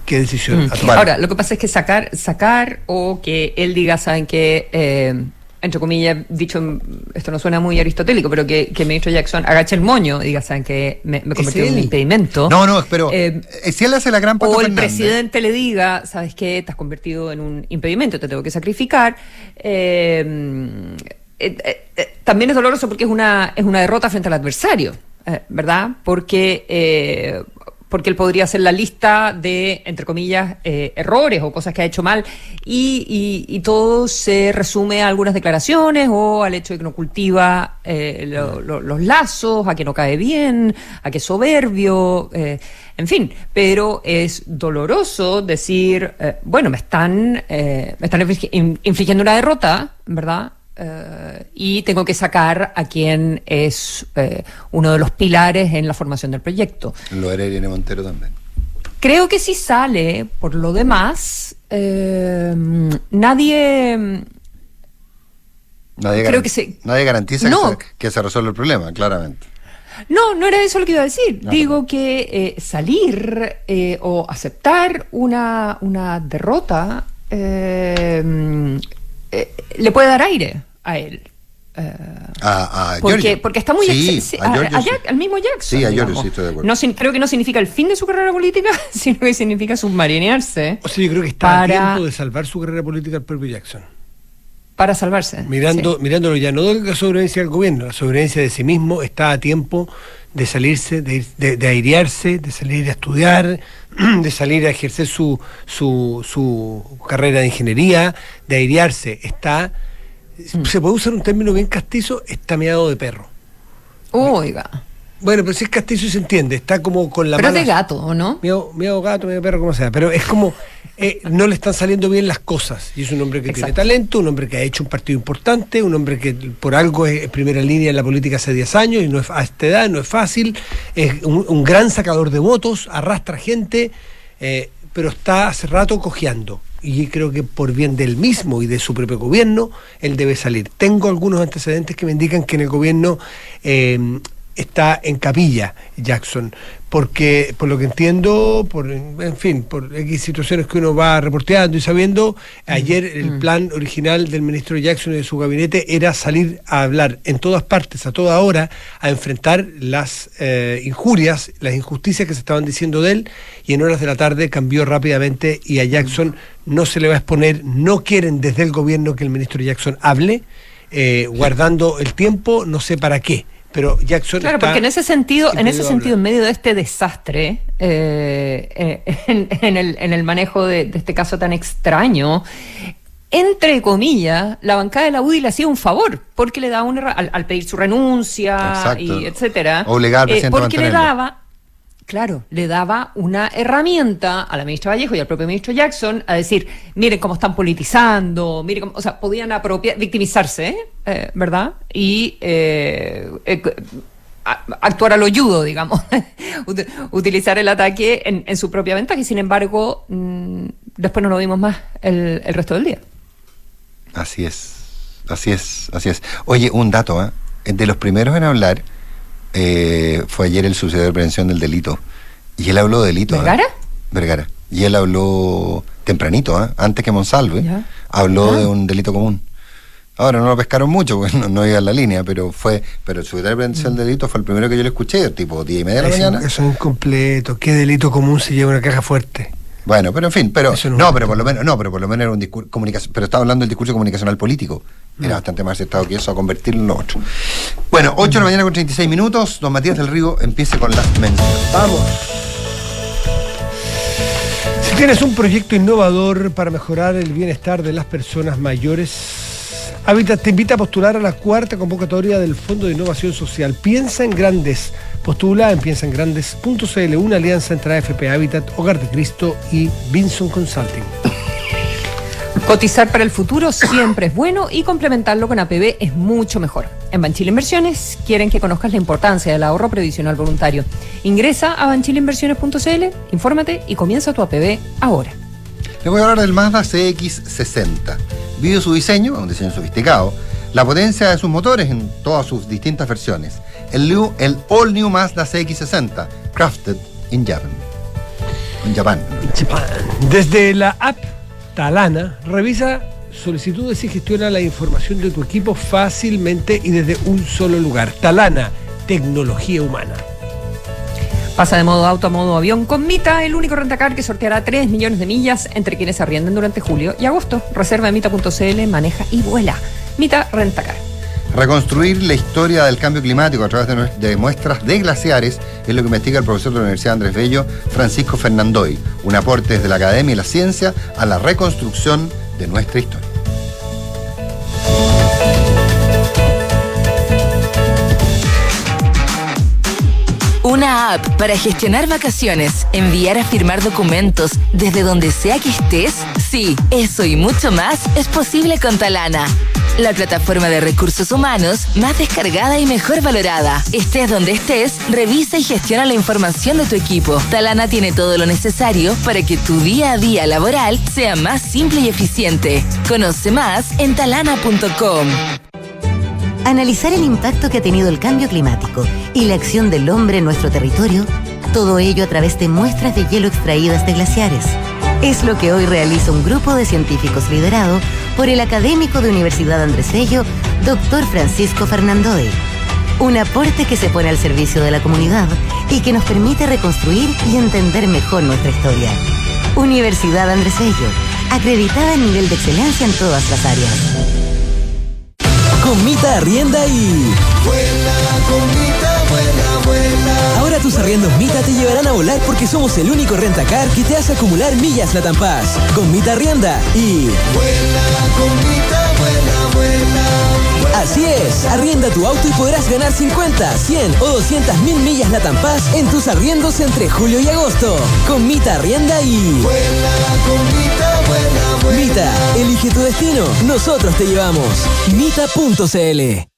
qué decisión mm. Ahora, lo que pasa es que sacar, sacar o que él diga, saben que entre comillas, dicho, esto no suena muy aristotélico, pero que, que el ministro Jackson agache el moño y diga, ¿saben que me, me convertí en un impedimento? No, no, pero Eh, eh, si él hace la gran Pato o el Fernández, presidente le diga, ¿sabes qué? Te has convertido en un impedimento, te tengo que sacrificar. Eh, también es doloroso porque es una, es una derrota frente al adversario, ¿verdad? Porque, porque él podría hacer la lista de, entre comillas, eh, errores o cosas que ha hecho mal. Y, y- y todo se resume a algunas declaraciones o al hecho de que no cultiva eh, lo- lo- los lazos, a que no cae bien, a que es soberbio, eh, en fin, pero es doloroso decir, eh, bueno, me están, eh, me están inflig- in- infligiendo una derrota, ¿verdad? Eh, y tengo que sacar a quien es eh, uno de los pilares en la formación del proyecto. Lo era Irene Montero también. Creo que si sale, por lo demás, eh, nadie... Nadie, Creo garan- que se- nadie garantiza No. que, se, que se resuelve el problema, claramente. No, no era eso lo que iba a decir. No. Digo que eh, salir o aceptar una, una derrota mm, eh, le puede dar aire a él. Eh, A, a porque, está muy Sí, a a- Giorgio a sí. Jack- al mismo Jackson. Sí, a digamos. sí estoy de acuerdo. No, creo que no significa el fin de su carrera política, sino que significa submarinearse O sea, yo creo que está a tiempo de salvar su carrera política el propio Jackson. para salvarse. Mirando, Sí. mirándolo ya, no de la sobrevivencia del gobierno, la sobrevivencia de sí mismo está a tiempo de salirse, de, de, de airearse, de salir a estudiar, de salir a ejercer su, su, su carrera de ingeniería, de airearse. Está. Se puede usar un término bien castizo, está meado de perro. Oiga. Bueno, pero si es castizo se entiende, está como con la Pero mala- de gato, ¿o no? Gato, perro, como sea. Pero es como, eh, no le están saliendo bien las cosas. Y es un hombre que tiene talento, un hombre que ha hecho un partido importante, un hombre que por algo es primera línea en la política hace 10 años y no es, a esta edad no es fácil. Es un, un gran sacador de votos, arrastra gente, eh, pero está hace rato cojeando. Y creo que por bien del mismo y de su propio gobierno, él debe salir. Tengo algunos antecedentes que me indican que en el gobierno eh, está en capilla Jackson, porque por lo que entiendo, por en fin, por X situaciones que uno va reporteando y sabiendo, ayer el plan original del ministro Jackson y de su gabinete era salir a hablar en todas partes, a toda hora, a enfrentar las eh, injurias, las injusticias que se estaban diciendo de él, y en horas de la tarde cambió rápidamente y a Jackson no se le va a exponer, no quieren desde el gobierno que el ministro Jackson hable, eh, guardando el tiempo, no sé para qué. Pero Jackson Claro, está porque en ese sentido, en ese sentido, en medio de este desastre, eh, eh, en, en el, en el manejo de, de este caso tan extraño, entre comillas, la bancada de la UDI le hacía un favor, porque le daba una ra- al, al pedir su renuncia Exacto. y etcétera. Obligar al eh, presidente a porque le daba, claro, le daba una herramienta a la ministra Vallejo y al propio ministro Jackson a decir, miren cómo están politizando, miren cómo, o sea, podían apropiar, victimizarse, eh, ¿verdad? Y eh, eh, actuar a lo yudo, digamos, Ut- utilizar el ataque en, en su propia ventaja y sin embargo mm, después no lo vimos más el, el resto del día. Así es, así es, así es. Oye, un dato, ¿eh? De los primeros en hablar eh, fue ayer el subsecretario de Prevención del Delito. Y él habló de delito. ¿eh? ¿Vergara? Vergara. Y él habló tempranito, ¿eh? antes que Monsalve. Ya. Habló Ah. de un delito común. Ahora no lo pescaron mucho porque no, no iba en la línea, pero fue, pero el secretario de Prevención del Delito fue el primero que yo le escuché, tipo 10 y media de la mañana. eso es incompleto. ¿Qué delito común se lleva una caja fuerte? Bueno, pero en fin, pero no pero por lo menos, no, pero por lo menos era un discurso comunicación, pero estaba hablando del discurso comunicacional político. Era bastante más acertado que eso a convertirlo en otro. Bueno, 8 de la mañana con 36 minutos, don Matías del Río empiece con las menciones. Vamos. Si tienes un proyecto innovador para mejorar el bienestar de las personas mayores, Habitat te invita a postular a la cuarta convocatoria del Fondo de Innovación Social. Piensa en Grandes. Postula en piensaengrandes.cl, una alianza entre AFP Habitat, Hogar de Cristo y Vinson Consulting. Cotizar para el futuro siempre es bueno y complementarlo con APB es mucho mejor. En Banchile Inversiones quieren que conozcas la importancia del ahorro previsional voluntario. Ingresa a banchileinversiones.cl, infórmate y comienza tu APB ahora. Les voy a hablar del Mazda CX60. Vive su diseño, un diseño sofisticado, la potencia de sus motores en todas sus distintas versiones. El, new- el All New Mazda CX60, crafted in Japan. En Japón. Desde la app Talana, revisa solicitudes y gestiona la información de tu equipo fácilmente y desde un solo lugar. Talana, tecnología humana. Pasa de modo auto a modo avión con Mita, el único rentacar que sorteará 3 millones de millas entre quienes arrienden durante julio y agosto. Reserva en mita.cl, maneja y vuela. Mita Rentacar. Reconstruir la historia del cambio climático a través de, muestras de glaciares es lo que investiga el profesor de la Universidad Andrés Bello, Francisco Fernandoy. Un aporte desde la academia y la ciencia a la reconstrucción de nuestra historia. Una app para gestionar vacaciones, enviar a firmar documentos desde donde sea que estés. Sí, eso y mucho más es posible con Talana. La plataforma de recursos humanos más descargada y mejor valorada. Estés donde estés, revisa y gestiona la información de tu equipo. Talana tiene todo lo necesario para que tu día a día laboral sea más simple y eficiente. Conoce más en talana.com. Analizar el impacto que ha tenido el cambio climático y la acción del hombre en nuestro territorio, todo ello a través de muestras de hielo extraídas de glaciares. Es lo que hoy realiza un grupo de científicos liderado por el académico de Universidad Andrés Bello, Dr. Francisco Fernandoe. Un aporte que se pone al servicio de la comunidad y que nos permite reconstruir y entender mejor nuestra historia. Universidad Andrés Bello, acreditada en nivel de excelencia en todas las áreas. Con Mita Arrienda y... Ahora tus arriendos Mita te llevarán a volar porque somos el único rentacar que te hace acumular millas Latam Pass. Con Mita Arrienda y... Así es, arrienda tu auto y podrás ganar 50, 100 o 200 mil millas Latam Pass en tus arriendos entre julio y agosto. Con Mita Arrienda y... Mita, elige tu destino, nosotros te llevamos. Mita.cl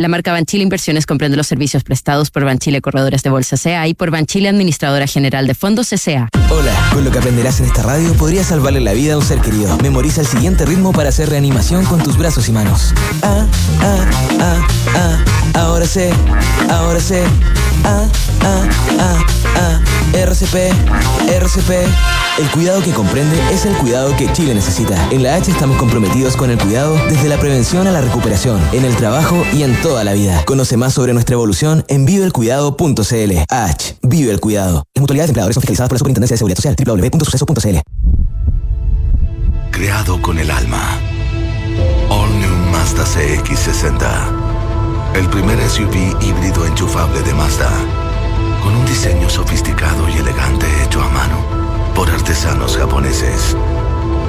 La marca Banchile Inversiones comprende los servicios prestados por Banchile Corredores de Bolsa CA y por Banchile Administradora General de Fondos CA. Hola, con lo que aprenderás en esta radio podrías salvarle la vida a un ser querido. Memoriza el siguiente ritmo para hacer reanimación con tus brazos y manos. Ah, ah, ah, ah, ahora sé, ahora sé. Ah, ah, ah, ah, RCP, RCP. El cuidado que comprende es el cuidado que Chile necesita. En la H estamos comprometidos con el cuidado desde la prevención a la recuperación, en el trabajo y en toda la vida. Conoce más sobre nuestra evolución en viveelcuidado.cl. H, vive el cuidado. Las mutualidades de empleadores son fiscalizadas por la Superintendencia de Seguridad Social. www.suceso.cl. Creado con el alma. All New Mazda CX60. El primer SUV híbrido enchufable de Mazda. Con un diseño sofisticado y elegante hecho a mano por artesanos japoneses.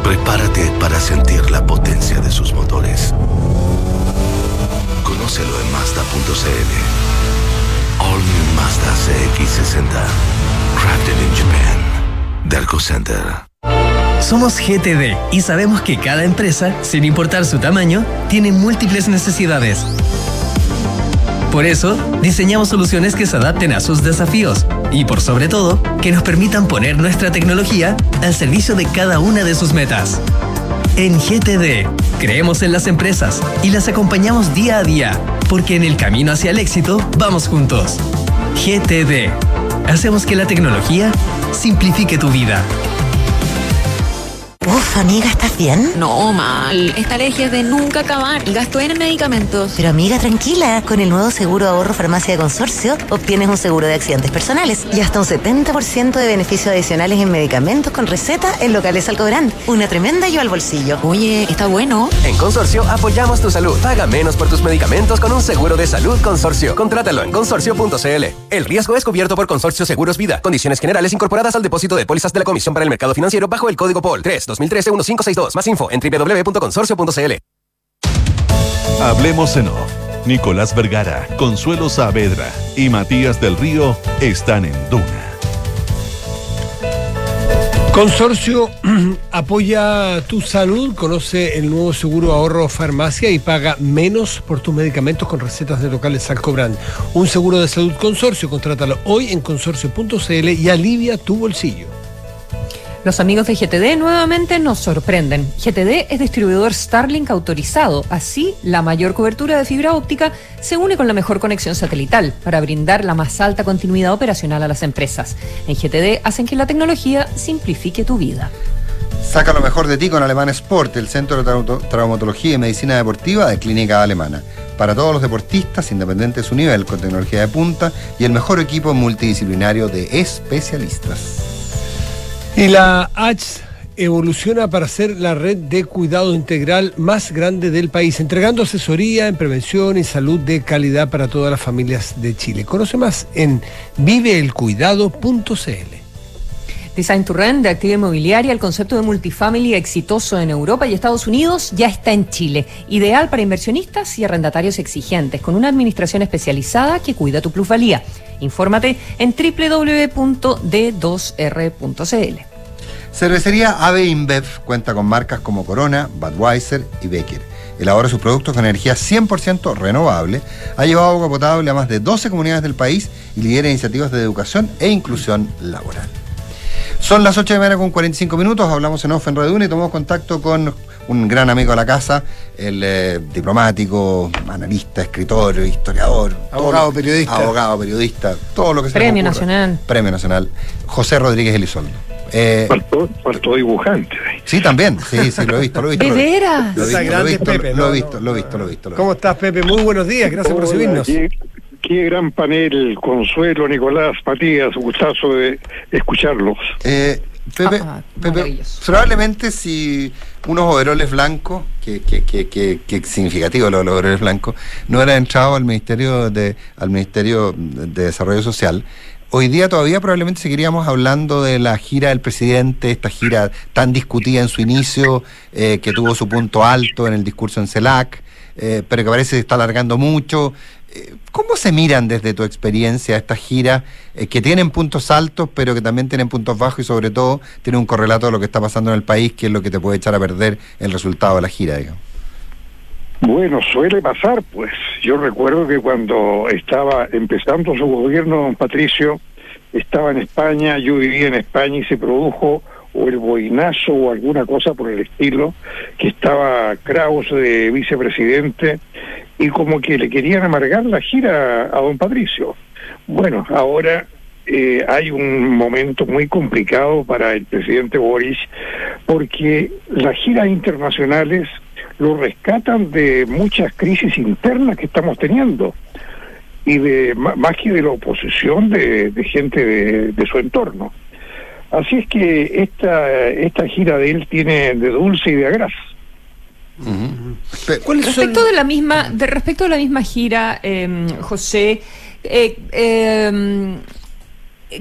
Prepárate para sentir la potencia de sus motores. Conócelo. All New Mazda CX60. Crafted in Japan. Darko Center. Somos GTD y sabemos que cada empresa, sin importar su tamaño, tiene múltiples necesidades. Por eso, diseñamos soluciones que se adapten a sus desafíos y, por sobre todo, que nos permitan poner nuestra tecnología al servicio de cada una de sus metas. En GTD, creemos en las empresas y las acompañamos día a día, porque en el camino hacia el éxito vamos juntos. GTD. Hacemos que la tecnología simplifique tu vida. Uf, amiga, ¿estás bien? No, mal. Esta alergia es de nunca acabar. Gasto en medicamentos. Pero amiga, tranquila. Con el nuevo seguro ahorro farmacia de consorcio, obtienes un seguro de accidentes personales y hasta un 70% de beneficios adicionales en medicamentos con receta en locales Alcobrán. Una tremenda ayuda al bolsillo. Oye, está bueno. En Consorcio apoyamos tu salud. Paga menos por tus medicamentos con un seguro de salud Consorcio. Contrátalo en consorcio.cl. El riesgo es cubierto por Consorcio Seguros Vida. Condiciones generales incorporadas al depósito de pólizas de la Comisión para el Mercado Financiero bajo el código POL 3 2013-1562. Más info en www.consorcio.cl. Hablemos en off. Nicolás Vergara, Consuelo Saavedra y Matías del Río están en Duna. Consorcio apoya tu salud, conoce el nuevo seguro ahorro farmacia y paga menos por tus medicamentos con recetas de locales Salcobran. Un seguro de salud consorcio, contrátalo hoy en consorcio.cl y alivia tu bolsillo. Los amigos de GTD nuevamente nos sorprenden. GTD es distribuidor Starlink autorizado. Así, la mayor cobertura de fibra óptica se une con la mejor conexión satelital para brindar la más alta continuidad operacional a las empresas. En GTD hacen que la tecnología simplifique tu vida. Saca lo mejor de ti con Alemán Sport, el Centro de Trau- Traumatología y Medicina Deportiva de Clínica Alemana. Para todos los deportistas, independiente de su nivel, con tecnología de punta y el mejor equipo multidisciplinario de especialistas. Y la H evoluciona para ser la red de cuidado integral más grande del país, entregando asesoría en prevención y salud de calidad para todas las familias de Chile. Conoce más en viveelcuidado.cl. Design to Rent de actividad inmobiliaria, el concepto de multifamily exitoso en Europa y Estados Unidos ya está en Chile. Ideal para inversionistas y arrendatarios exigentes, con una administración especializada que cuida tu plusvalía. Infórmate en www.d2r.cl. Cervecería AB InBev cuenta con marcas como Corona, Budweiser y Becker. Elabora sus productos con energía 100% renovable, ha llevado agua potable a más de 12 comunidades del país y lidera iniciativas de educación e inclusión laboral. Son las 8 de la mañana con 45 minutos, hablamos en Off en Radio Una y tomamos contacto con un gran amigo de la casa, el eh, diplomático, analista, escritor, historiador, Abogado, periodista. Abogado, periodista, todo lo que se nos Premio. Nacional. Premio Nacional. José Rodríguez Elizondo. Eh, Faltó, faltó dibujante. sí, también, sí, sí, lo he visto, lo he visto. ¿De lo he visto. veras? Lo he Esa visto, lo he grande visto, Pepe, lo he visto, lo he visto, lo he visto. ¿Cómo estás, Pepe? Muy buenos días, gracias por Hola, recibirnos. Qué, qué gran panel, Consuelo, Nicolás, Matías, gustazo de escucharlos. Eh, Pepe, Ah, Pepe, probablemente si unos overoles blancos, que, que, que, que, que significativo los overoles blancos, no hubieran entrado al Ministerio de, al Ministerio de Desarrollo Social, hoy día todavía probablemente seguiríamos hablando de la gira del presidente, esta gira tan discutida en su inicio, eh, que tuvo su punto alto en el discurso en CELAC, eh, pero que parece que está alargando mucho. Eh, ¿Cómo se miran desde tu experiencia estas giras que tienen puntos altos, pero que también tienen puntos bajos y sobre todo tienen un correlato de lo que está pasando en el país, que es lo que te puede echar a perder el resultado de la gira, digamos? Bueno, suele pasar, pues. Yo recuerdo que cuando estaba empezando su gobierno, don Patricio, estaba en España, yo vivía en España y se produjo o el boinazo o alguna cosa por el estilo, que estaba Kraus de vicepresidente y como que le querían amargar la gira a don Patricio. Bueno, ahora eh, hay un momento muy complicado para el presidente Boris porque las giras internacionales lo rescatan de muchas crisis internas que estamos teniendo y de más que de la oposición de, de gente de, de su entorno. Así es que esta esta gira de él tiene de dulce y de agraz. Respecto de la misma, de respecto de la misma gira, eh, José, eh, eh,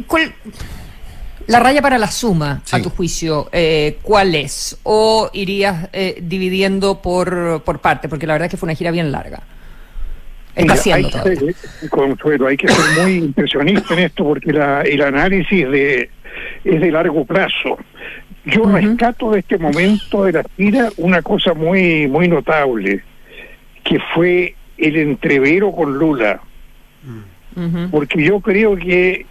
¿cuál- la raya para la suma, a tu juicio, eh, ¿cuál es? ¿O irías eh, dividiendo por, por parte? Porque la verdad es que fue una gira bien larga. Está Mira, haciendo hay que todavía. ser- Consuelo, hay que ser muy impresionista en esto porque la- el análisis de, es de largo plazo. Yo rescato de este momento de la gira una cosa muy, muy notable, que fue el entrevero con Lula. Porque yo creo que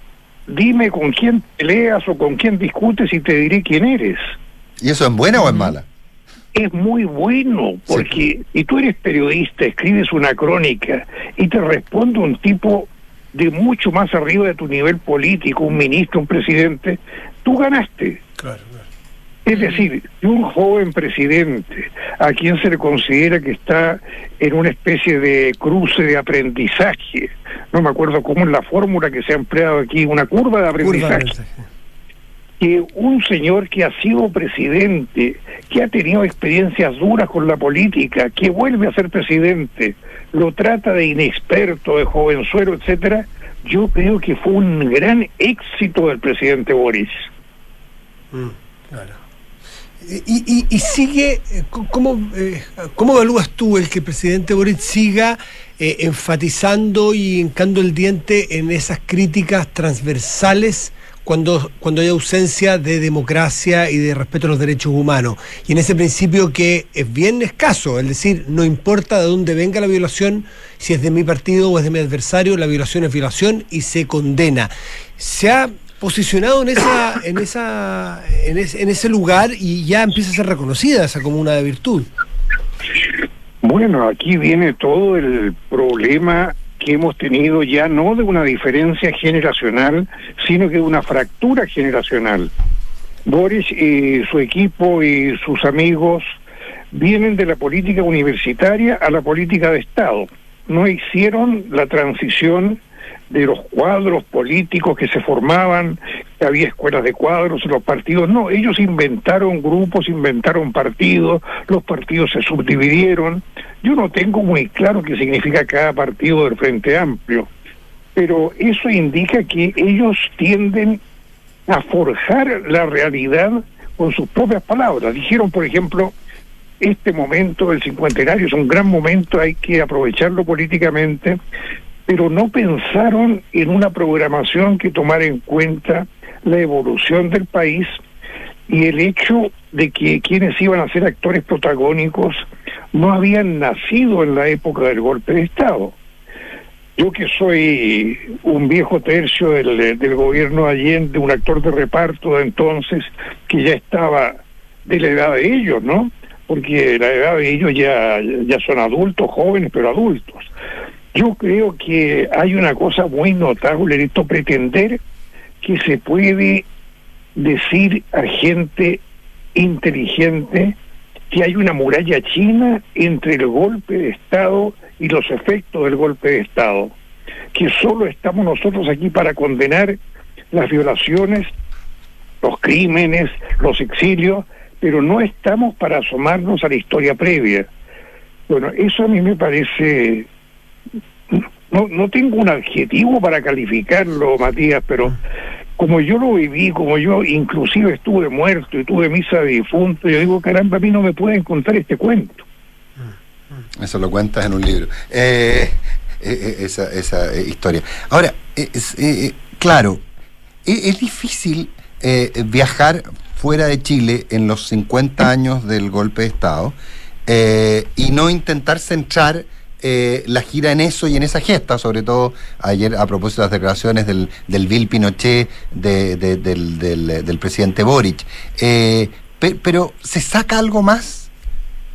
dime con quién peleas o con quién discutes y te diré quién eres. ¿Y eso es buena o es mala? Es muy bueno, porque si tú eres periodista, escribes una crónica y te responde un tipo de mucho más arriba de tu nivel político, un ministro, un presidente, tú ganaste. Es decir, un joven presidente a quien se le considera que está en una especie de cruce de aprendizaje, no me acuerdo cómo es la fórmula que se ha empleado aquí, una curva de aprendizaje, que un señor que ha sido presidente, que ha tenido experiencias duras con la política, que vuelve a ser presidente, lo trata de inexperto, de jovenzuelo, etcétera, yo creo que fue un gran éxito del presidente Boris. Y, y- y sigue, eh, ¿cómo, eh, ¿cómo evalúas tú el que el presidente Boric siga eh, enfatizando y hincando el diente en esas críticas transversales cuando, cuando hay ausencia de democracia y de respeto a los derechos humanos? Y en ese principio que es bien escaso, es decir, no importa de dónde venga la violación, si es de mi partido o es de mi adversario, la violación es violación y se condena. Se ha posicionado en esa en esa en ese, lugar y ya empieza a ser reconocida esa como una virtud Bueno, aquí viene todo el problema que hemos tenido ya no de una diferencia generacional, sino que de una fractura generacional. Boris y su equipo y sus amigos vienen de la política universitaria a la política de Estado. No hicieron la transición de los cuadros políticos que se formaban, había escuelas de cuadros los partidos. No, ellos inventaron grupos, inventaron partidos, los partidos se subdividieron. Yo no tengo muy claro qué significa cada partido del Frente Amplio, pero eso indica que ellos tienden a forjar la realidad con sus propias palabras. Dijeron, por ejemplo, este momento del cincuentenario es un gran momento, hay que aprovecharlo políticamente, pero no pensaron en una programación que tomara en cuenta la evolución del país y el hecho de que quienes iban a ser actores protagónicos no habían nacido en la época del golpe de Estado. Yo que soy un viejo tercio del, del gobierno de Allende, un actor de reparto de entonces, que ya estaba de la edad de ellos, ¿no? Porque la edad de ellos ya, ya son adultos, jóvenes, pero adultos. Yo creo que hay una cosa muy notable en esto, pretender que se puede decir a gente inteligente que hay una muralla china entre el golpe de Estado y los efectos del golpe de Estado, que solo estamos nosotros aquí para condenar las violaciones, los crímenes, los exilios, pero no estamos para asomarnos a la historia previa. Bueno, eso a mí me parece no, no tengo un adjetivo para calificarlo, Matías, pero como yo lo viví, como yo inclusive estuve muerto y tuve misa de difunto, yo digo, caramba, a mí no me pueden contar este cuento. Eso lo cuentas en un libro. Eh, eh, eh, esa esa eh, historia. Ahora, es, claro, es, es difícil eh, viajar fuera de Chile en los 50 años del golpe de Estado y no intentar centrar eh, la gira en eso y en esa gesta, sobre todo ayer a propósito de las declaraciones del, del Bill Pinochet, de- de- del, del- presidente Boric. Eh, pe- pero, ¿se saca algo más?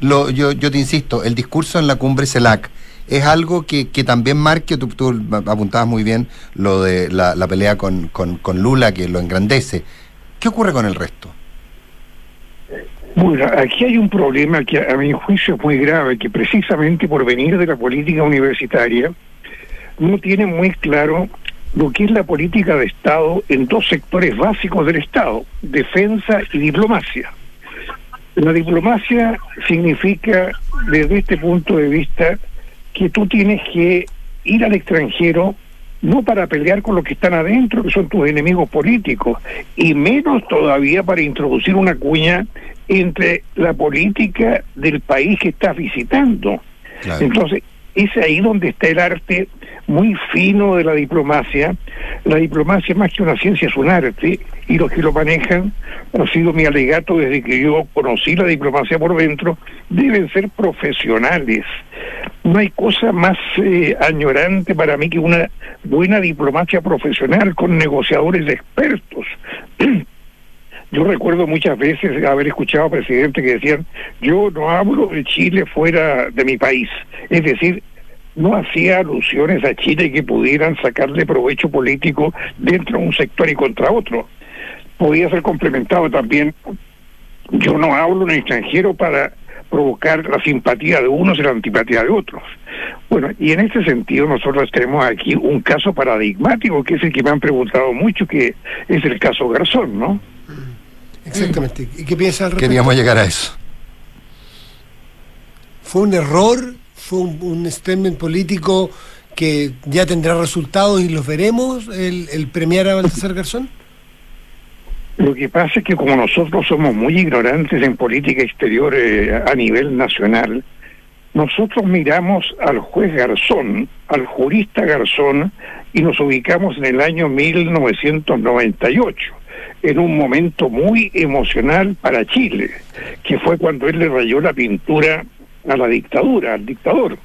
Lo, yo, yo te insisto, el discurso en la cumbre CELAC es algo que, que también marque, tú, apuntabas muy bien lo de la, pelea con, con Lula, que lo engrandece. ¿Qué ocurre con el resto? Bueno, aquí hay un problema que a mi juicio es muy grave, que precisamente por venir de la política universitaria, no tiene muy claro lo que es la política de Estado en dos sectores básicos del Estado, defensa y diplomacia. La diplomacia significa, desde este punto de vista, que tú tienes que ir al extranjero no para pelear con los que están adentro, que son tus enemigos políticos, y menos todavía para introducir una cuña entre la política del país que estás visitando. Entonces, es ahí donde está el arte muy fino de la diplomacia. La diplomacia más que una ciencia es un arte y los que lo manejan, ha sido mi alegato desde que yo conocí la diplomacia por dentro, deben ser profesionales. No hay cosa más eh, añorante para mí que una buena diplomacia profesional con negociadores expertos. Yo recuerdo muchas veces haber escuchado a presidentes que decían, yo no hablo de Chile fuera de mi país. Es decir, no hacía alusiones a Chile que pudieran sacarle provecho político dentro de un sector y contra otro. Podía ser complementado también, yo no hablo en extranjero para provocar la simpatía de unos y la antipatía de otros. Bueno, y en este sentido nosotros tenemos aquí un caso paradigmático, que es el que me han preguntado mucho, que es el caso Garzón, ¿no? Exactamente. ¿Y qué piensa al respecto? Queríamos llegar a eso. ¿Fue un error? ¿Fue un, un statement político que ya tendrá resultados y los veremos, el, el premiar a Baltasar Garzón? Lo que pasa es que como nosotros somos muy ignorantes en política exterior eh, a nivel nacional, nosotros miramos al juez Garzón, al jurista Garzón, y nos ubicamos en el año 1998, en un momento muy emocional para Chile, que fue cuando él le rayó la pintura a la dictadura, al dictador.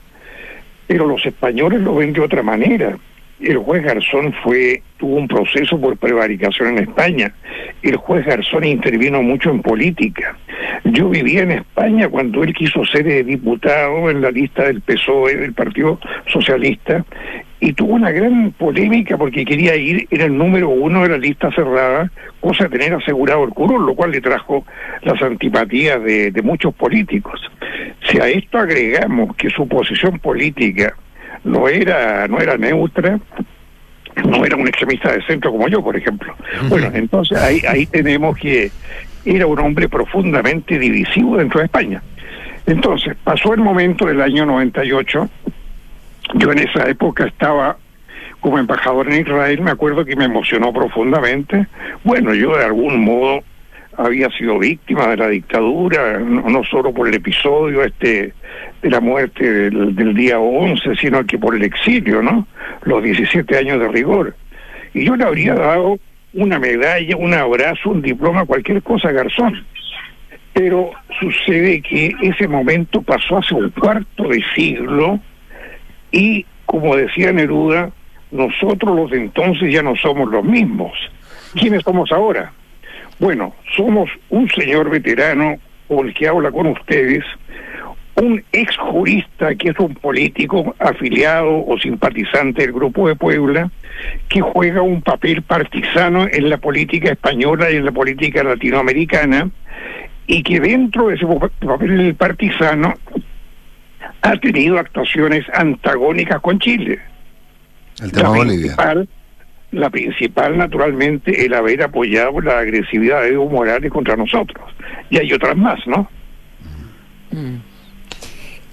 Pero los españoles lo ven de otra manera. El juez Garzón fue tuvo un proceso por prevaricación en España. El juez Garzón intervino mucho en política. Yo vivía en España cuando él quiso ser diputado en la lista del PSOE, del Partido Socialista, y tuvo una gran polémica porque quería ir, era el número uno de la lista cerrada, cosa de tener asegurado el curul, lo cual le trajo las antipatías de, de muchos políticos. Si a esto agregamos que su posición política no era, no era neutra, no era un extremista de centro como yo, por ejemplo. Bueno, entonces ahí, ahí tenemos que era un hombre profundamente divisivo dentro de España. Entonces, pasó el momento del año 98, yo en esa época estaba como embajador en Israel, me acuerdo que me emocionó profundamente. Bueno, yo de algún modo había sido víctima de la dictadura, no, no solo por el episodio este de la muerte del, del, día 11, sino que por el exilio, ¿no? Los 17 años de rigor. Y yo le habría dado una medalla, un abrazo, un diploma, cualquier cosa Garzón. Pero sucede que ese momento pasó hace un cuarto de siglo y, como decía Neruda, nosotros los de entonces ya no somos los mismos. ¿Quiénes somos ahora? Bueno, somos un señor veterano, o el que habla con ustedes, un ex jurista que es un político afiliado o simpatizante del Grupo de Puebla, que juega un papel partisano en la política española y en la política latinoamericana, y que dentro de ese papel partisano ha tenido actuaciones antagónicas con Chile. El tema la Bolivia. Principal, la principal, naturalmente, el haber apoyado la agresividad de Evo Morales contra nosotros. Y hay otras más, ¿no? Mm.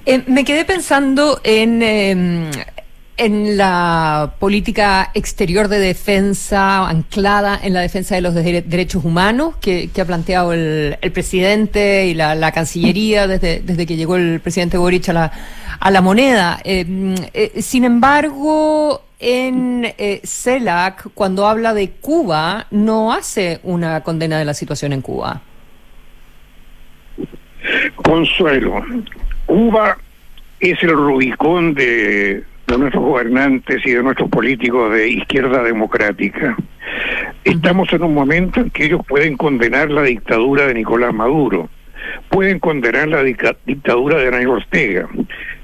Eh, me quedé pensando en, eh, en la política exterior de defensa anclada en la defensa de los de derechos humanos que, ha planteado el, el presidente y la, Cancillería desde, desde que llegó el presidente Boric a la, a la moneda. Eh, sin embargo, en CELAC, cuando habla de Cuba, no hace una condena de la situación en Cuba. Consuelo, Cuba es el Rubicón de, de, nuestros gobernantes y de nuestros políticos de izquierda democrática. Estamos en un momento en que ellos pueden condenar la dictadura de Nicolás Maduro, pueden condenar la dictadura de Daniel Ortega,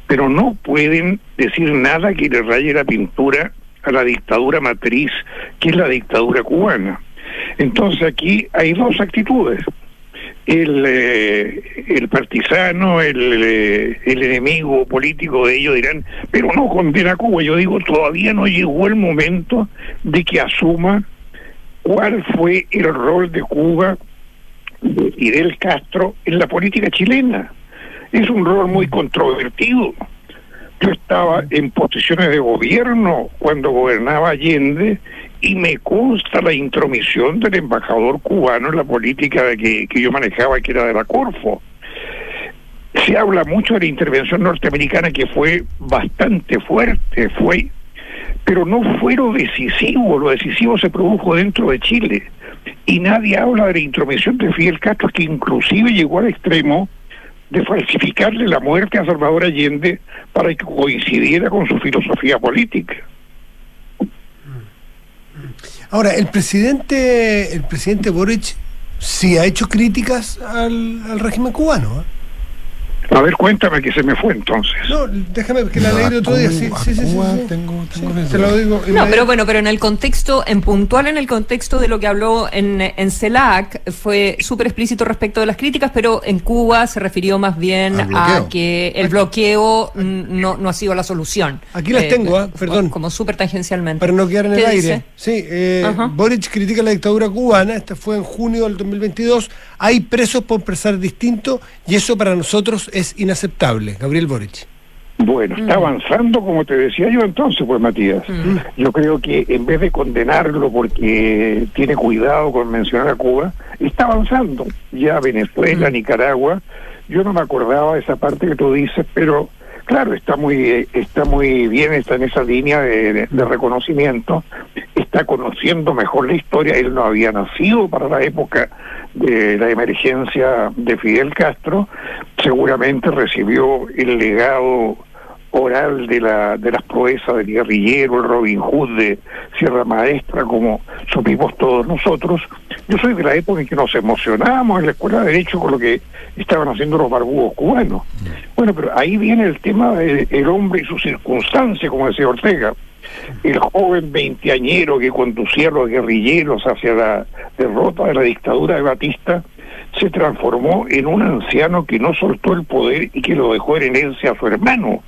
pero no pueden decir nada que le raye la pintura a la dictadura matriz, que es la dictadura cubana. Entonces aquí hay dos actitudes el, eh, el partisano, el, eh, el enemigo político de ellos dirán, pero no condena a Cuba. Yo digo, todavía no llegó el momento de que asuma cuál fue el rol de Cuba y del Castro en la política chilena. Es un rol muy controvertido. Yo estaba en posiciones de gobierno cuando gobernaba Allende y me consta la intromisión del embajador cubano en la política de que, que yo manejaba, que era de la Corfo. se habla mucho de la intervención norteamericana que fue bastante fuerte, fue, pero no fue lo decisivo, lo decisivo se produjo dentro de Chile. Y nadie habla de la intromisión de Fidel Castro, que inclusive llegó al extremo de falsificarle la muerte a Salvador Allende para que coincidiera con su filosofía política. Ahora, el presidente, el presidente Boric sí ha hecho críticas al, al régimen cubano. ¿eh? A ver, cuéntame que se me fue entonces. No, déjame que la leí el otro día. Sí, sí, sí. Tengo, Te lo digo. No, pero bueno, pero en el contexto, en puntual en el contexto de lo que habló en, en CELAC, fue súper explícito respecto de las críticas, pero en Cuba se refirió más bien a que el bloqueo no, no ha sido la solución. Aquí las Eh, tengo, ¿ah? perdón. Como súper tangencialmente. Para no quedar en ¿Qué el aire. dice? Sí, eh. Boric critica la dictadura cubana, esta fue en junio del 2022. Hay presos por pensar distinto y eso para nosotros es inaceptable. Gabriel Boric. Bueno, está Mm. avanzando, como te decía yo entonces, pues Matías. Yo creo que en vez de condenarlo porque tiene cuidado con mencionar a Cuba, está avanzando. Ya Venezuela, Nicaragua, yo no me acordaba de esa parte que tú dices, pero claro, está muy está muy bien, está en esa línea de, de- de reconocimiento, está conociendo mejor la historia, él no había nacido para la época de la emergencia de Fidel Castro, seguramente recibió el legado oral de la de las proezas del guerrillero, el Robin Hood de Sierra Maestra, como supimos todos nosotros. Yo soy de la época en que nos emocionábamos en la Escuela de Derecho con lo que estaban haciendo los barbudos cubanos. Bueno, pero ahí viene el tema del hombre y su circunstancia, como decía Ortega. El joven veinteañero que conducía a los guerrilleros hacia la derrota de la dictadura de Batista se transformó en un anciano que no soltó el poder y que lo dejó en herencia a su hermano.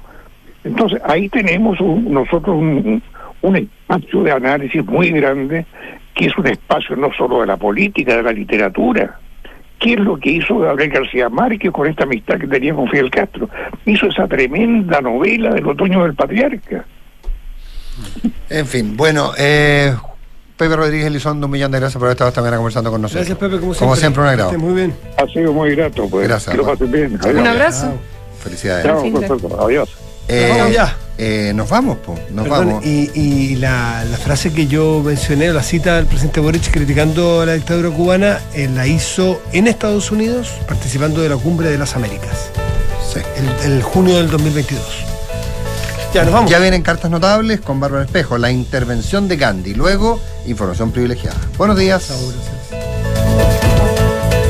Entonces ahí tenemos un- nosotros un, un espacio de análisis muy grande, que es un espacio no solo de la política, de la literatura. ¿Qué es lo que hizo Gabriel García Márquez con esta amistad que tenía con Fidel Castro? Hizo esa tremenda novela del otoño del patriarca. En fin, bueno, eh, Pepe Rodríguez Elizondo, un millón de gracias por haber estado esta mañana conversando con nosotros. Gracias, Pepe, como siempre. Como siempre, un agrado. Muy bien. Ha sido muy grato, pues. Gracias, Que lo pasen bien. Un abrazo. Felicidades. Chao, Fin de- profesor. Adiós. Eh, Nos vamos ya. eh, nos vamos, po, nos Perdón, vamos. Y, y la, la frase que yo mencioné, la cita del presidente Boric criticando a la dictadura cubana, eh, la hizo en Estados Unidos participando de la Cumbre de las Américas, Sí. el, el junio del 2022. Ya, nos vamos. Ya vienen cartas notables con Bárbara Espejo, la intervención de Gandhi, luego información privilegiada. Buenos días.